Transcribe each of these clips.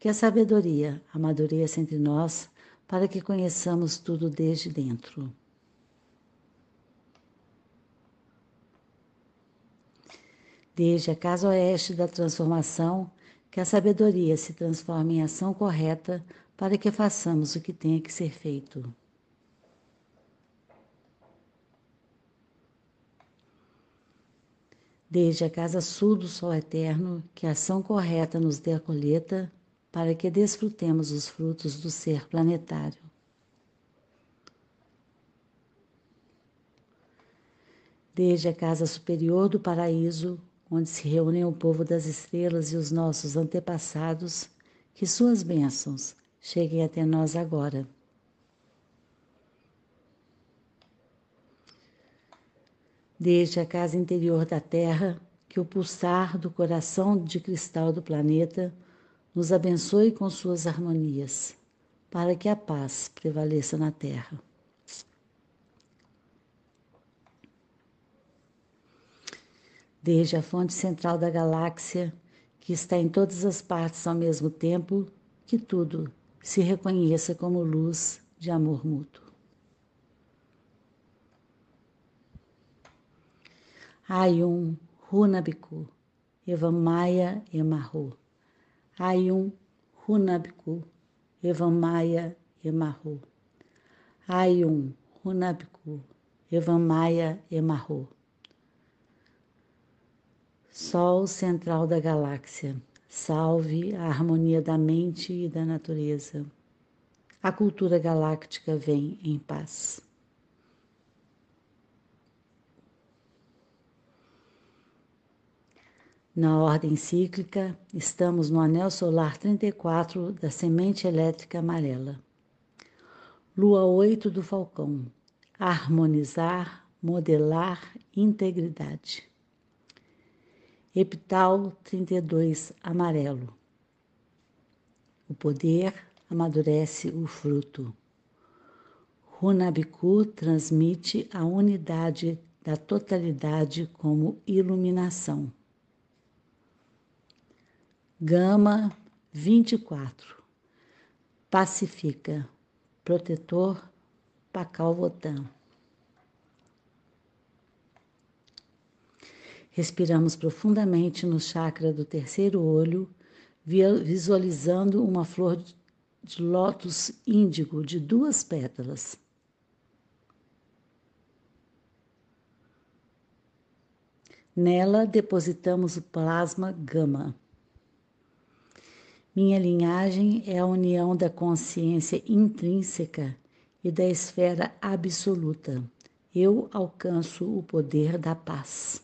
que a sabedoria amadureça entre nós, para que conheçamos tudo desde dentro. Desde a casa oeste da transformação, que a sabedoria se transforme em ação correta para que façamos o que tenha que ser feito. Desde a casa sul do Sol Eterno, que a ação correta nos dê a colheita para que desfrutemos os frutos do ser planetário. Desde a casa superior do paraíso, onde se reúnem o povo das estrelas e os nossos antepassados, que suas bênçãos cheguem até nós agora. Desde a casa interior da Terra, que o pulsar do coração de cristal do planeta nos abençoe com suas harmonias, para que a paz prevaleça na terra. Desde a fonte central da galáxia, que está em todas as partes ao mesmo tempo, que tudo se reconheça como luz de amor mútuo. Ayum Runabiku Evamaya Emarro Ayum Hunabku Evamaya Emarro. Ayum Hunabku Evamaya Emarro. Sol central da galáxia, salve a harmonia da mente e da natureza. A cultura galáctica vem em paz. Na ordem cíclica, estamos no anel solar 34 da semente elétrica amarela. Lua 8 do Falcão. Harmonizar, modelar, integridade. Epital 32 amarelo. O poder amadurece o fruto. Runabiku transmite a unidade da totalidade como iluminação. Gama 24. Pacifica. Protetor Pacalvotan. Respiramos profundamente no chakra do terceiro olho, visualizando uma flor de lótus índigo de duas pétalas. Nela depositamos o plasma gama. Minha linhagem é a união da consciência intrínseca e da esfera absoluta. Eu alcanço o poder da paz.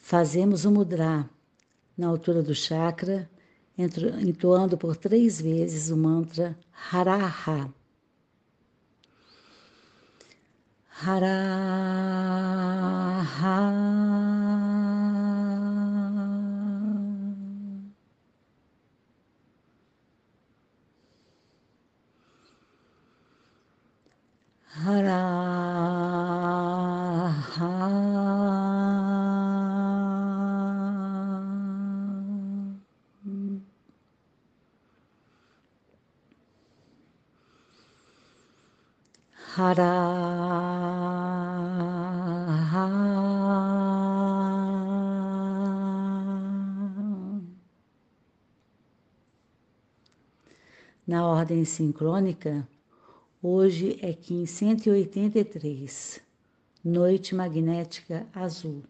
Fazemos o mudra na altura do chakra, entoando por três vezes o mantra Haraha. Hara ha. Hara ha. Hara. Na ordem sincrônica, hoje é Kim 183, Noite Magnética Azul.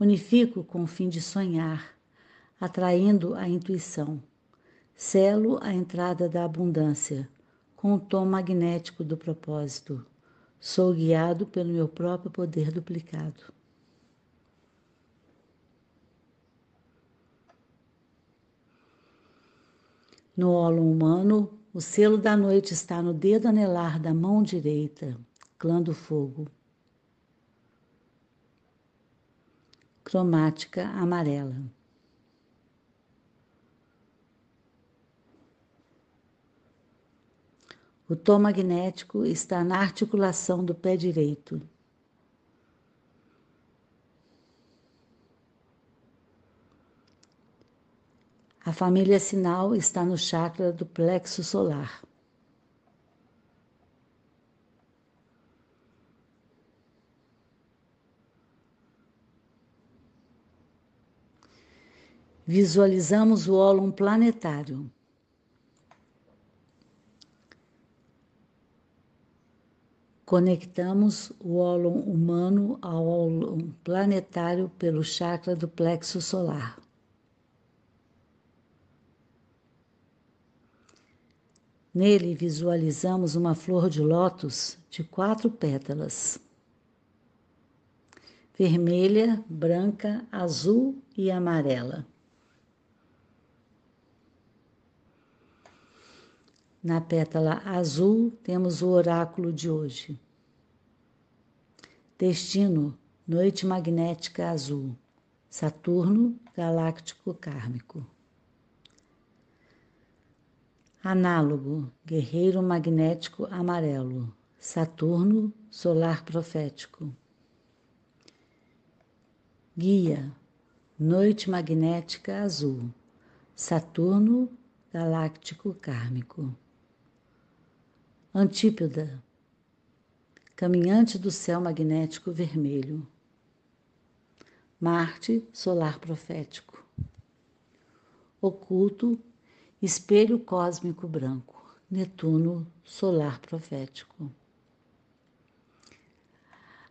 Unifico com o fim de sonhar, atraindo a intuição. Selo a entrada da abundância com o tom magnético do propósito. Sou guiado pelo meu próprio poder duplicado. No ólon humano, o selo da noite está no dedo anelar da mão direita, clã do fogo. Cromática amarela. O tom magnético está na articulação do pé direito. A família sinal está no chakra do plexo solar. Visualizamos o ólon planetário. Conectamos o ólon humano ao ólon planetário pelo chakra do plexo solar. Nele visualizamos uma flor de lótus de quatro pétalas: vermelha, branca, azul e amarela. Na pétala azul temos o oráculo de hoje. Destino, noite magnética azul. Saturno, galáctico kármico. Análogo, guerreiro magnético amarelo. Saturno, solar profético. Guia, noite magnética azul. Saturno, galáctico kármico. Antípoda, caminhante do céu magnético vermelho. Marte, solar profético. Oculto, espelho cósmico branco. Netuno, solar profético.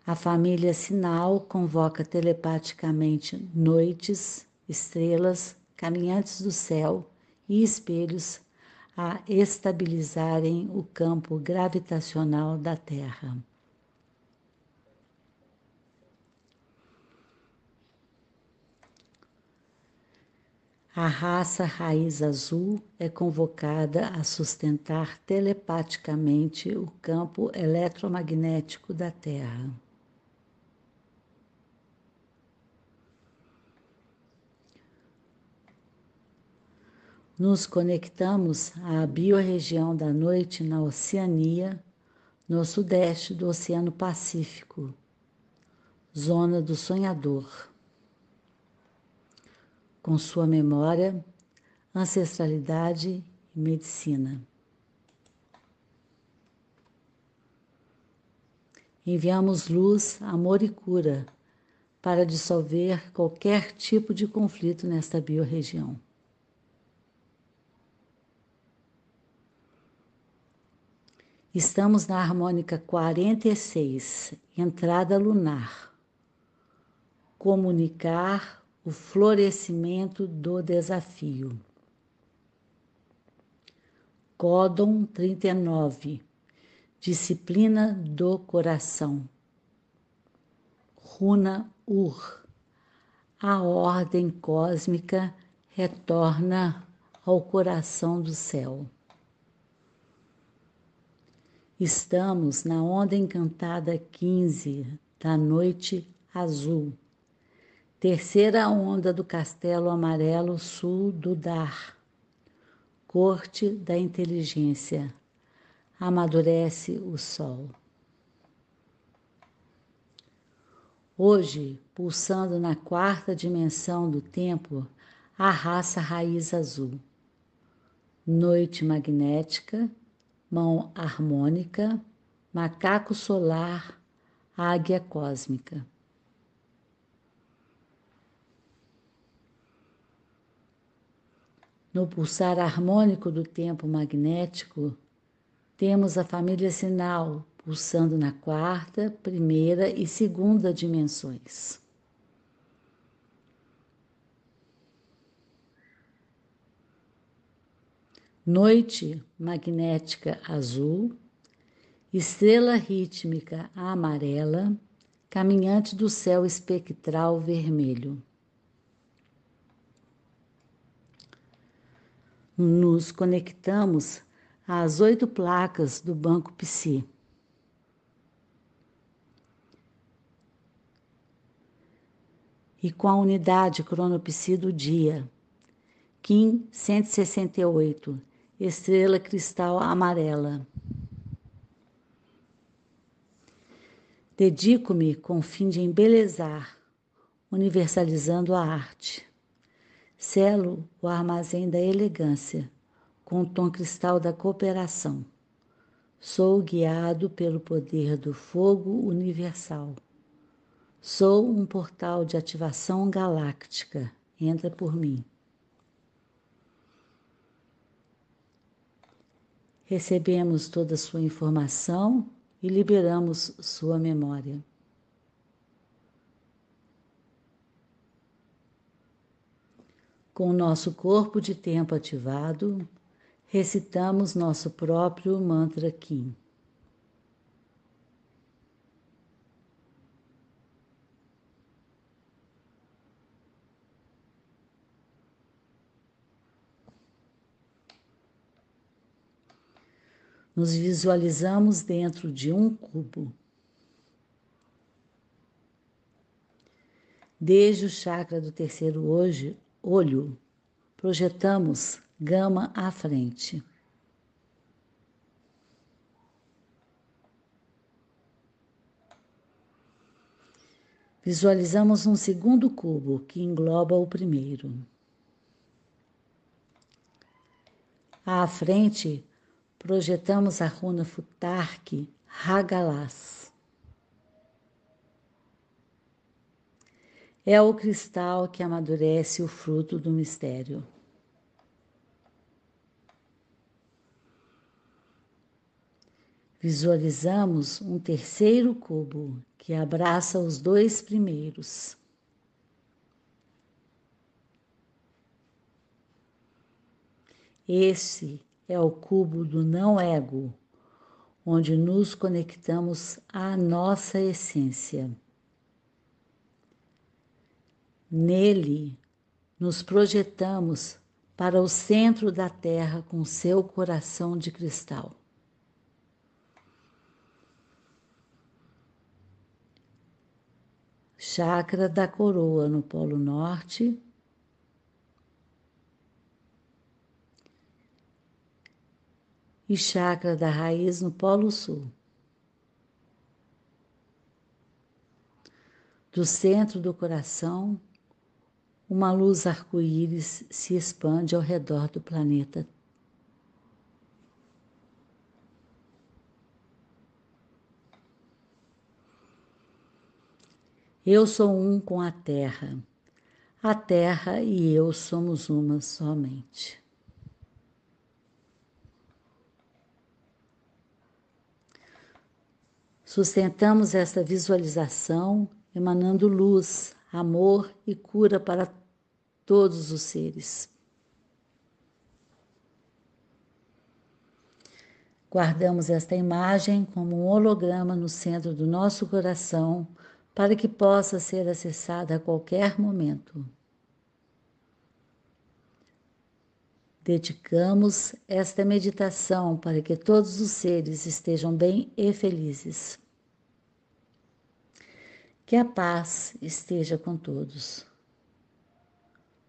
A família Sinal convoca telepaticamente noites, estrelas, caminhantes do céu e espelhos a estabilizarem o campo gravitacional da Terra. A raça raiz azul é convocada a sustentar telepaticamente o campo eletromagnético da Terra. nos conectamos à biorregião da noite na Oceania, no sudeste do Oceano Pacífico, zona do sonhador. Com sua memória, ancestralidade e medicina. Enviamos luz, amor e cura para dissolver qualquer tipo de conflito nesta biorregião. Estamos na harmônica 46, entrada lunar. Comunicar o florescimento do desafio. Códon 39, disciplina do coração. Runa Ur, a ordem cósmica retorna ao coração do céu. Estamos na onda encantada 15 da noite azul, terceira onda do castelo amarelo sul do Dar, corte da inteligência. Amadurece o sol. Hoje, pulsando na quarta dimensão do tempo, a raça raiz azul. Noite magnética mão harmônica, macaco solar, águia cósmica. No pulsar harmônico do tempo magnético, temos a família sinal pulsando na quarta, primeira e segunda dimensões. noite magnética azul, estrela rítmica amarela, caminhante do céu espectral vermelho. Nos conectamos às oito placas do Banco Psi. E com a unidade cronopsi do dia, Kim 168, estrela cristal amarela. Dedico-me com o fim de embelezar, universalizando a arte. Selo o armazém da elegância, com o tom cristal da cooperação. Sou guiado pelo poder do fogo universal. Sou um portal de ativação galáctica. Entra por mim. Recebemos toda a sua informação e liberamos sua memória. Com o nosso corpo de tempo ativado, recitamos nosso próprio mantra Kim. Nos visualizamos dentro de um cubo. Desde o chakra do terceiro hoje, olho, projetamos gama à frente. Visualizamos um segundo cubo que engloba o primeiro. À frente, projetamos a runa Futark Hagalas. É o cristal que amadurece o fruto do mistério. Visualizamos um terceiro cubo que abraça os dois primeiros. Esse é o cubo do não-ego, onde nos conectamos à nossa essência. Nele, nos projetamos para o centro da Terra com seu coração de cristal. Chakra da coroa no Polo Norte e chakra da raiz no Polo Sul. Do centro do coração, uma luz arco-íris se expande ao redor do planeta. Eu sou um com a Terra. A Terra e eu somos uma somente. Sustentamos esta visualização emanando luz, amor e cura para todos os seres. Guardamos esta imagem como um holograma no centro do nosso coração para que possa ser acessada a qualquer momento. Dedicamos esta meditação para que todos os seres estejam bem e felizes. Que a paz esteja com todos,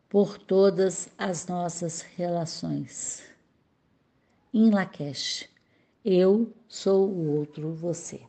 por todas as nossas relações. Em Lakesh, eu sou o outro você.